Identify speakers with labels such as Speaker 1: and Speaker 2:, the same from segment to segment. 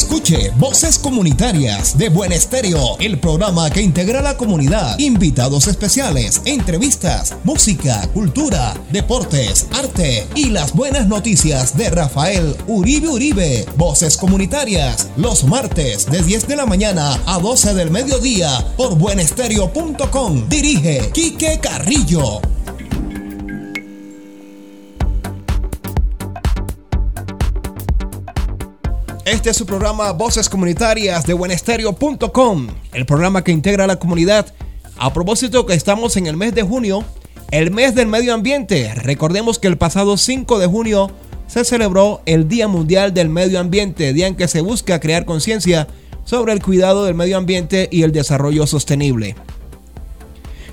Speaker 1: Escuche Voces Comunitarias de Buen Estéreo, el programa que integra la comunidad. Invitados especiales, entrevistas, música, cultura, deportes, arte y las buenas noticias de Rafael Uribe Uribe. Voces Comunitarias, los martes de 10 de la mañana a 12 del mediodía por buenestereo.com. Dirige Quique Carrillo. Este es su programa Voces Comunitarias de buenestereo.com, el programa que integra a la comunidad. A propósito que estamos en el mes de junio, el mes del medio ambiente. Recordemos que el pasado 5 de junio se celebró el Día Mundial del Medio Ambiente, día en que se busca crear conciencia sobre el cuidado del medio ambiente y el desarrollo sostenible.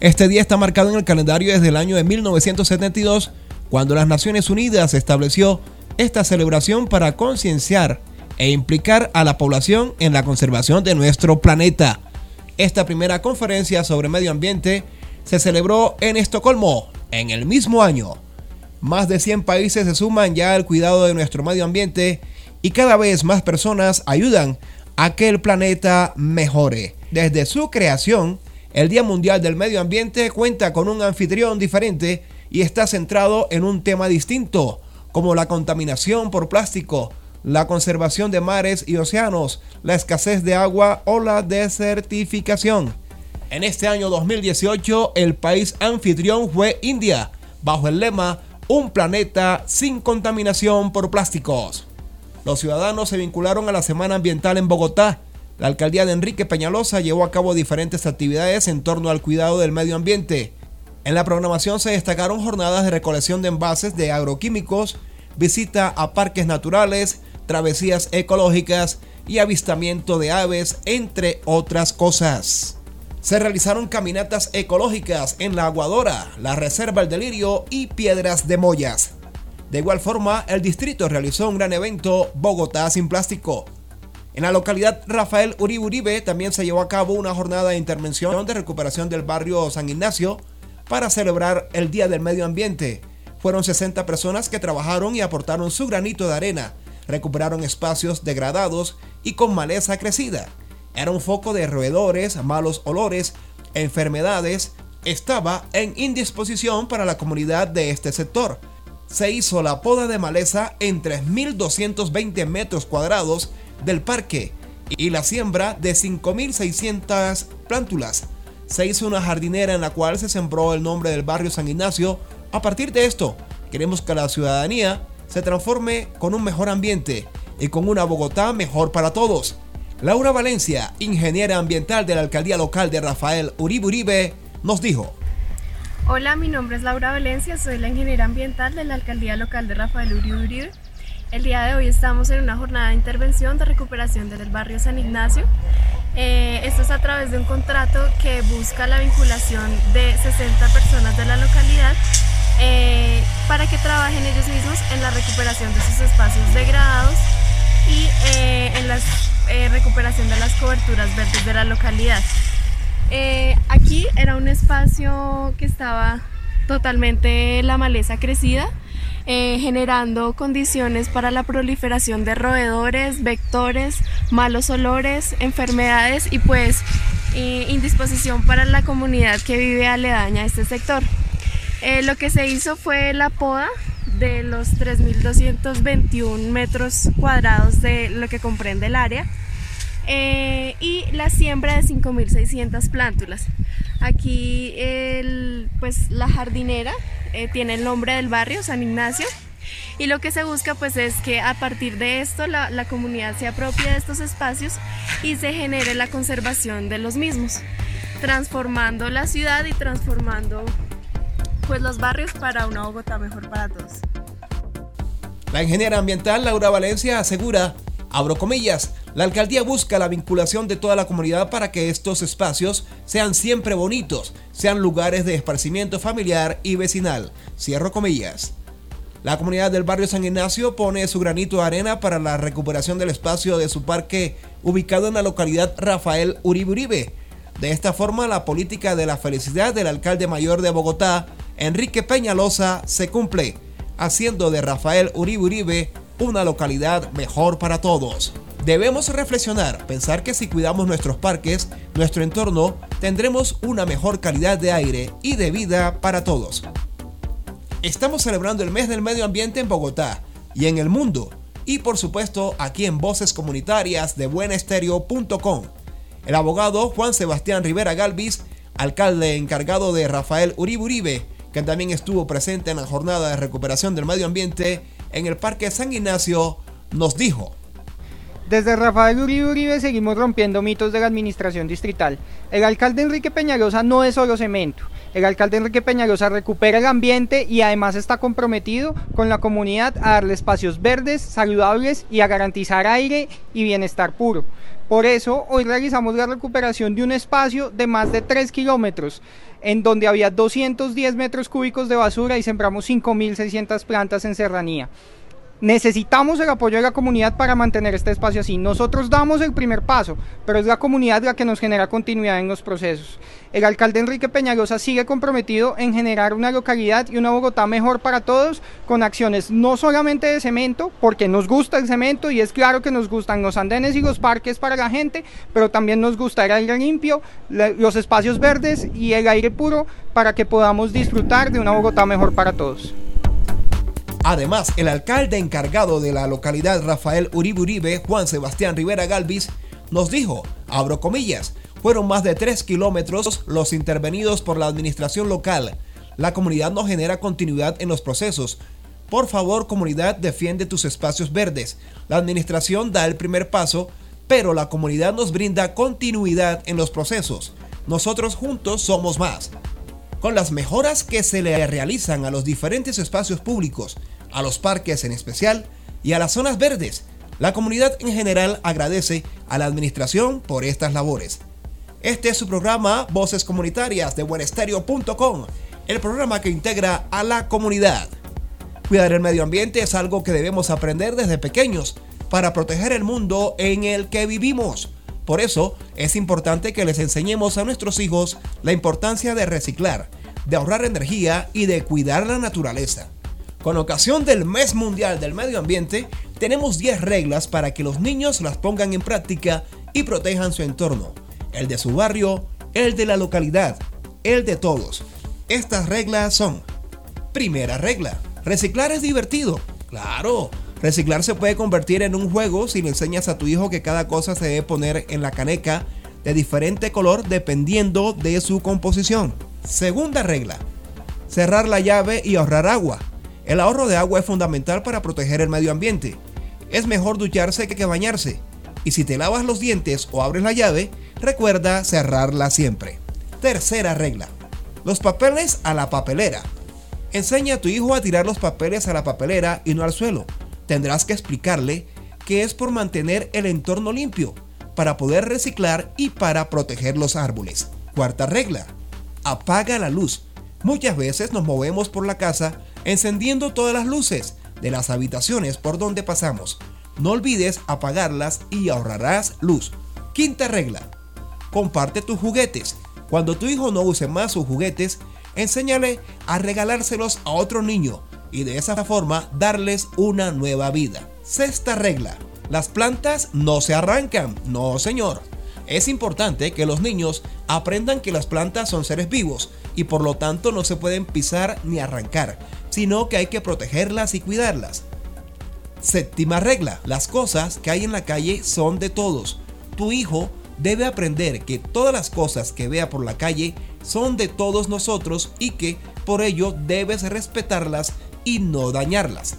Speaker 1: Este día está marcado en el calendario desde el año de 1972, cuando las Naciones Unidas estableció esta celebración para concienciar e implicar a la población en la conservación de nuestro planeta. Esta primera conferencia sobre medio ambiente se celebró en Estocolmo en el mismo año. Más de 100 países se suman ya al cuidado de nuestro medio ambiente y cada vez más personas ayudan a que el planeta mejore. Desde su creación, el Día Mundial del Medio Ambiente cuenta con un anfitrión diferente y está centrado en un tema distinto, como la contaminación por plástico, la conservación de mares y océanos, la escasez de agua o la desertificación. En este año 2018, el país anfitrión fue India, bajo el lema Un planeta sin contaminación por plásticos. Los ciudadanos se vincularon a la Semana Ambiental en Bogotá. La alcaldía de Enrique Peñalosa llevó a cabo diferentes actividades en torno al cuidado del medio ambiente. En la programación se destacaron jornadas de recolección de envases de agroquímicos, visita a parques naturales, travesías ecológicas y avistamiento de aves, entre otras cosas. Se realizaron caminatas ecológicas en la Aguadora, la Reserva El Delirio y Piedras de Mollas. De igual forma, el distrito realizó un gran evento Bogotá sin plástico. En la localidad Rafael Uribe Uribe también se llevó a cabo una jornada de intervención de recuperación del barrio San Ignacio para celebrar el Día del Medio Ambiente. Fueron 60 personas que trabajaron y aportaron su granito de arena recuperaron espacios degradados y con maleza crecida. Era un foco de roedores, malos olores, enfermedades. Estaba en indisposición para la comunidad de este sector. Se hizo la poda de maleza en 3.220 metros cuadrados del parque y la siembra de 5.600 plántulas. Se hizo una jardinera en la cual se sembró el nombre del barrio San Ignacio. A partir de esto, queremos que la ciudadanía se transforme con un mejor ambiente y con una Bogotá mejor para todos. Laura Valencia, ingeniera ambiental de la alcaldía local de Rafael Uribe Uribe, nos dijo.
Speaker 2: Hola, mi nombre es Laura Valencia, soy la ingeniera ambiental de la alcaldía local de Rafael Uribe Uribe. El día de hoy estamos en una jornada de intervención de recuperación del barrio San Ignacio. Eh, esto es a través de un contrato que busca la vinculación de 60 personas de la localidad eh, para que trabajen ellos mismos en la recuperación de sus espacios degradados y eh, en la eh, recuperación de las coberturas verdes de la localidad. aquí era un espacio que estaba totalmente la maleza crecida, generando condiciones para la proliferación de roedores, vectores, malos olores, enfermedades y pues indisposición para la comunidad que vive aledaña a este sector. Eh, lo que se hizo fue la poda de los 3.221 metros cuadrados de lo que comprende el área eh, y la siembra de 5.600 plántulas. Aquí pues, la jardinera eh, tiene el nombre del barrio, San Ignacio, y lo que se busca pues es que a partir de esto la, la comunidad se apropie de estos espacios y se genere la conservación de los mismos, transformando la ciudad y transformando pues los barrios para una Bogotá mejor para todos.
Speaker 1: La ingeniera ambiental Laura Valencia asegura, abro comillas, la alcaldía busca la vinculación de toda la comunidad para que estos espacios sean siempre bonitos, sean lugares de esparcimiento familiar y vecinal. Cierro comillas. La comunidad del barrio San Ignacio pone su granito de arena para la recuperación del espacio de su parque ubicado en la localidad Rafael Uribe Uribe. De esta forma, la política de la felicidad del alcalde mayor de Bogotá, Enrique Peñalosa se cumple, haciendo de Rafael Uribe Uribe una localidad mejor para todos. Debemos reflexionar, pensar que si cuidamos nuestros parques, nuestro entorno, tendremos una mejor calidad de aire y de vida para todos. Estamos celebrando el mes del medio ambiente en Bogotá y en el mundo, y por supuesto aquí en Voces Comunitarias de buenestereo.com. El abogado Juan Sebastián Rivera Galvis, alcalde encargado de Rafael Uribe Uribe, que también estuvo presente en la jornada de recuperación del medio ambiente en el Parque San Ignacio, nos dijo.
Speaker 3: Desde Rafael Uribe Uribe seguimos rompiendo mitos de la administración distrital. El alcalde Enrique Peñalosa no es solo cemento. El alcalde Enrique Peñalosa recupera el ambiente y además está comprometido con la comunidad a darle espacios verdes, saludables y a garantizar aire y bienestar puro. Por eso hoy realizamos la recuperación de un espacio de más de 3 kilómetros, en donde había 210 metros cúbicos de basura y sembramos 5.600 plantas en serranía. Necesitamos el apoyo de la comunidad para mantener este espacio así. Nosotros damos el primer paso, pero es la comunidad la que nos genera continuidad en los procesos. El alcalde Enrique Peñalosa sigue comprometido en generar una localidad y una Bogotá mejor para todos, con acciones no solamente de cemento, porque nos gusta el cemento y es claro que nos gustan los andenes y los parques para la gente, pero también nos gusta el aire limpio, los espacios verdes y el aire puro para que podamos disfrutar de una Bogotá mejor para todos.
Speaker 1: Además, el alcalde encargado de la localidad Rafael Uribe Uribe, Juan Sebastián Rivera Galvis, nos dijo, abro comillas, fueron más de 3 kilómetros los intervenidos por la administración local. La comunidad no genera continuidad en los procesos. Por favor, comunidad, defiende tus espacios verdes. La administración da el primer paso, pero la comunidad nos brinda continuidad en los procesos. Nosotros juntos somos más. Con las mejoras que se le realizan a los diferentes espacios públicos, a los parques en especial y a las zonas verdes. La comunidad en general agradece a la administración por estas labores. Este es su programa Voces Comunitarias de buenestereo.com, el programa que integra a la comunidad. Cuidar el medio ambiente es algo que debemos aprender desde pequeños para proteger el mundo en el que vivimos. Por eso es importante que les enseñemos a nuestros hijos la importancia de reciclar, de ahorrar energía y de cuidar la naturaleza. Con ocasión del Mes Mundial del Medio Ambiente, tenemos 10 reglas para que los niños las pongan en práctica y protejan su entorno, el de su barrio, el de la localidad, el de todos. Estas reglas son, primera regla, reciclar es divertido. Claro, reciclar se puede convertir en un juego si le enseñas a tu hijo que cada cosa se debe poner en la caneca de diferente color dependiendo de su composición. Segunda regla, cerrar la llave y ahorrar agua. El ahorro de agua es fundamental para proteger el medio ambiente. Es mejor ducharse que bañarse. Y si te lavas los dientes o abres la llave, recuerda cerrarla siempre. Tercera regla. Los papeles a la papelera. Enseña a tu hijo a tirar los papeles a la papelera y no al suelo. Tendrás que explicarle que es por mantener el entorno limpio, para poder reciclar y para proteger los árboles. Cuarta regla. Apaga la luz. Muchas veces nos movemos por la casa encendiendo todas las luces de las habitaciones por donde pasamos. No olvides apagarlas y ahorrarás luz. Quinta regla. Comparte tus juguetes. Cuando tu hijo no use más sus juguetes, enséñale a regalárselos a otro niño y de esa forma darles una nueva vida. Sexta regla. Las plantas no se arrancan. No, señor. Es importante que los niños aprendan que las plantas son seres vivos y por lo tanto no se pueden pisar ni arrancar sino que hay que protegerlas y cuidarlas. Séptima regla, las cosas que hay en la calle son de todos. Tu hijo debe aprender que todas las cosas que vea por la calle son de todos nosotros y que por ello debes respetarlas y no dañarlas.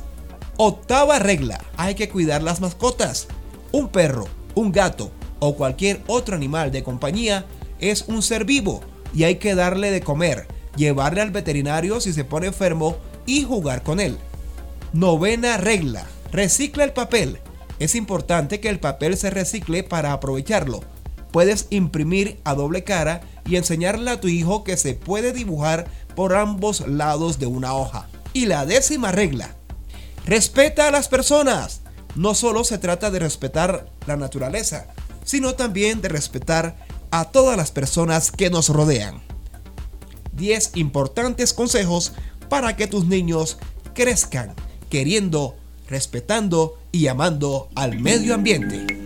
Speaker 1: Octava regla, hay que cuidar las mascotas. Un perro, un gato o cualquier otro animal de compañía es un ser vivo y hay que darle de comer, llevarle al veterinario si se pone enfermo y jugar con él. Novena regla. Recicla el papel. Es importante que el papel se recicle para aprovecharlo. Puedes imprimir a doble cara y enseñarle a tu hijo que se puede dibujar por ambos lados de una hoja. Y la décima regla. Respeta a las personas. No solo se trata de respetar la naturaleza, sino también de respetar a todas las personas que nos rodean. 10 importantes consejos para que tus niños crezcan queriendo, respetando y amando al medio ambiente.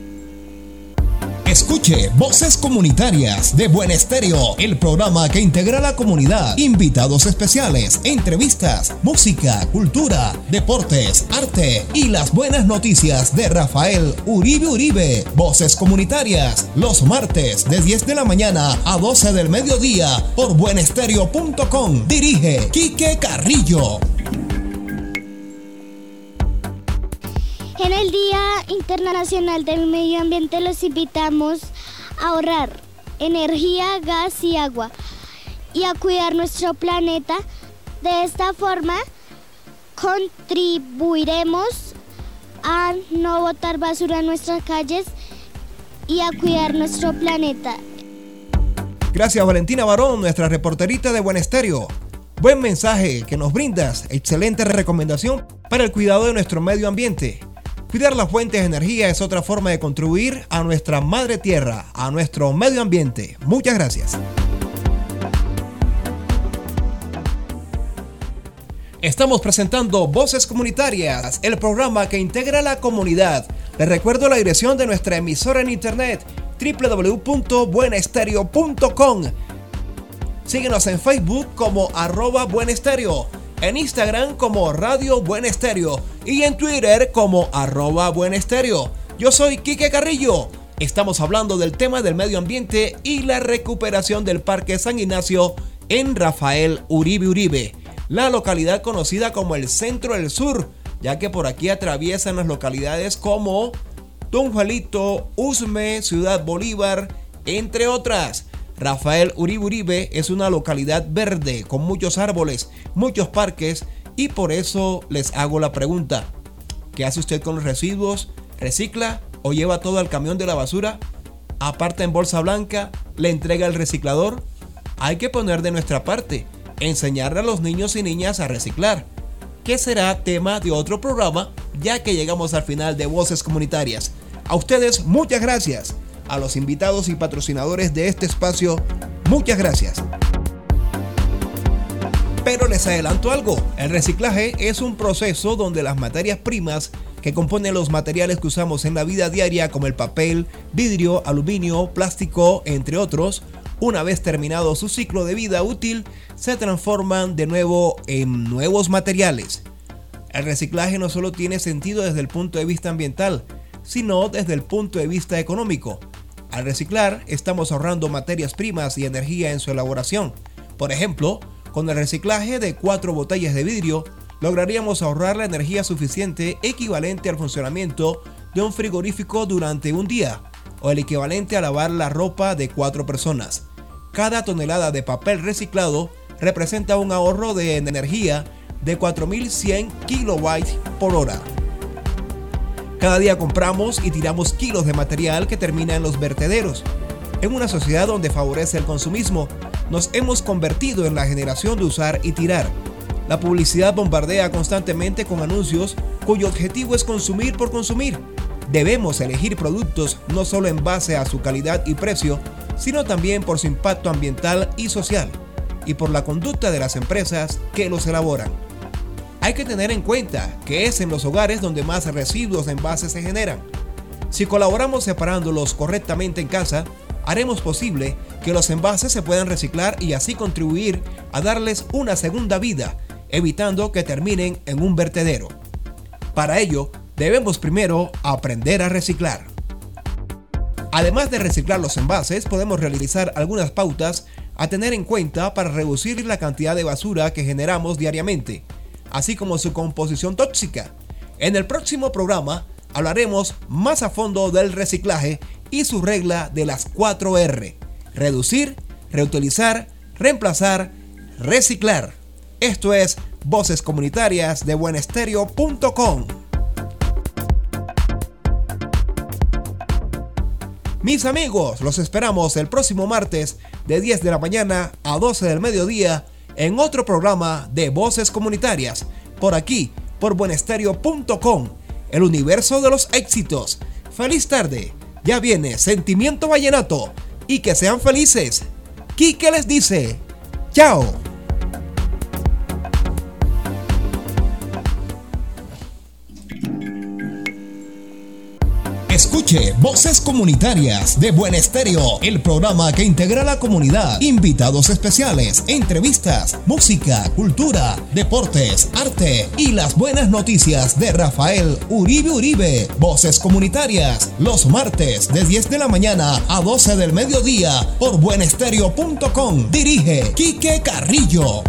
Speaker 1: Escuche Voces Comunitarias de Buen Estéreo, el programa que integra la comunidad. Invitados especiales, entrevistas, música, cultura, deportes, arte y las buenas noticias de Rafael Uribe Uribe. Voces Comunitarias, los martes de 10 de la mañana a 12 del mediodía por buenestereo.com. Dirige Quique Carrillo.
Speaker 4: En el Día Internacional del Medio Ambiente los invitamos a ahorrar energía, gas y agua y a cuidar nuestro planeta. De esta forma contribuiremos a no botar basura en nuestras calles y a cuidar nuestro planeta.
Speaker 1: Gracias Valentina Barón, nuestra reporterita de Buen Estéreo. Buen mensaje que nos brindas, excelente recomendación para el cuidado de nuestro medio ambiente. Cuidar las fuentes de energía es otra forma de contribuir a nuestra madre tierra, a nuestro medio ambiente. Muchas gracias. Estamos presentando Voces Comunitarias, el programa que integra la comunidad. Les recuerdo la dirección de nuestra emisora en internet www.buenestereo.com. Síguenos en Facebook como arroba buenestereo en Instagram como Radio Buen Estéreo y en Twitter como arroba Buen. Yo soy Quique Carrillo. Estamos hablando del tema del medio ambiente y la recuperación del Parque San Ignacio en Rafael Uribe Uribe, la localidad conocida como el Centro del Sur, ya que por aquí atraviesan las localidades como Don Juanito, Usme, Ciudad Bolívar, entre otras. Rafael Uribe Uribe es una localidad verde con muchos árboles, muchos parques y por eso les hago la pregunta. ¿Qué hace usted con los residuos? ¿Recicla o lleva todo al camión de la basura? ¿Aparta en bolsa blanca? ¿Le entrega al reciclador? Hay que poner de nuestra parte, enseñarle a los niños y niñas a reciclar, que será tema de otro programa ya que llegamos al final de Voces Comunitarias. A ustedes muchas gracias a los invitados y patrocinadores de este espacio, muchas gracias. Pero les adelanto algo, el reciclaje es un proceso donde las materias primas que componen los materiales que usamos en la vida diaria como el papel, vidrio, aluminio, plástico, entre otros, una vez terminado su ciclo de vida útil, se transforman de nuevo en nuevos materiales. El reciclaje no solo tiene sentido desde el punto de vista ambiental, sino desde el punto de vista económico, al reciclar, estamos ahorrando materias primas y energía en su elaboración. Por ejemplo, con el reciclaje de cuatro botellas de vidrio, lograríamos ahorrar la energía suficiente equivalente al funcionamiento de un frigorífico durante un día, o el equivalente a lavar la ropa de cuatro personas. Cada tonelada de papel reciclado representa un ahorro de energía de 4100 kilobytes por hora. Cada día compramos y tiramos kilos de material que termina en los vertederos. En una sociedad donde favorece el consumismo, nos hemos convertido en la generación de usar y tirar. La publicidad bombardea constantemente con anuncios cuyo objetivo es consumir por consumir. Debemos elegir productos no solo en base a su calidad y precio, sino también por su impacto ambiental y social, y por la conducta de las empresas que los elaboran. Hay que tener en cuenta que es en los hogares donde más residuos de envases se generan. Si colaboramos separándolos correctamente en casa, haremos posible que los envases se puedan reciclar y así contribuir a darles una segunda vida, evitando que terminen en un vertedero. Para ello, debemos primero aprender a reciclar. Además de reciclar los envases, podemos realizar algunas pautas a tener en cuenta para reducir la cantidad de basura que generamos diariamente así como su composición tóxica. En el próximo programa hablaremos más a fondo del reciclaje y su regla de las 4 R. Reducir, reutilizar, reemplazar, reciclar. Esto es Voces Comunitarias de buenestereo.com. Mis amigos, los esperamos el próximo martes de 10 de la mañana a 12 del mediodía en otro programa de Voces Comunitarias, por aquí, por buenestereo.com, el universo de los éxitos. Feliz tarde, ya viene Sentimiento Vallenato y que sean felices. Quique les dice, chao. Escuche Voces Comunitarias de Buen Estéreo, el programa que integra la comunidad. Invitados especiales, entrevistas, música, cultura, deportes, arte y las buenas noticias de Rafael Uribe Uribe. Voces Comunitarias, los martes de 10 de la mañana a 12 del mediodía por buenestereo.com. Dirige Quique Carrillo.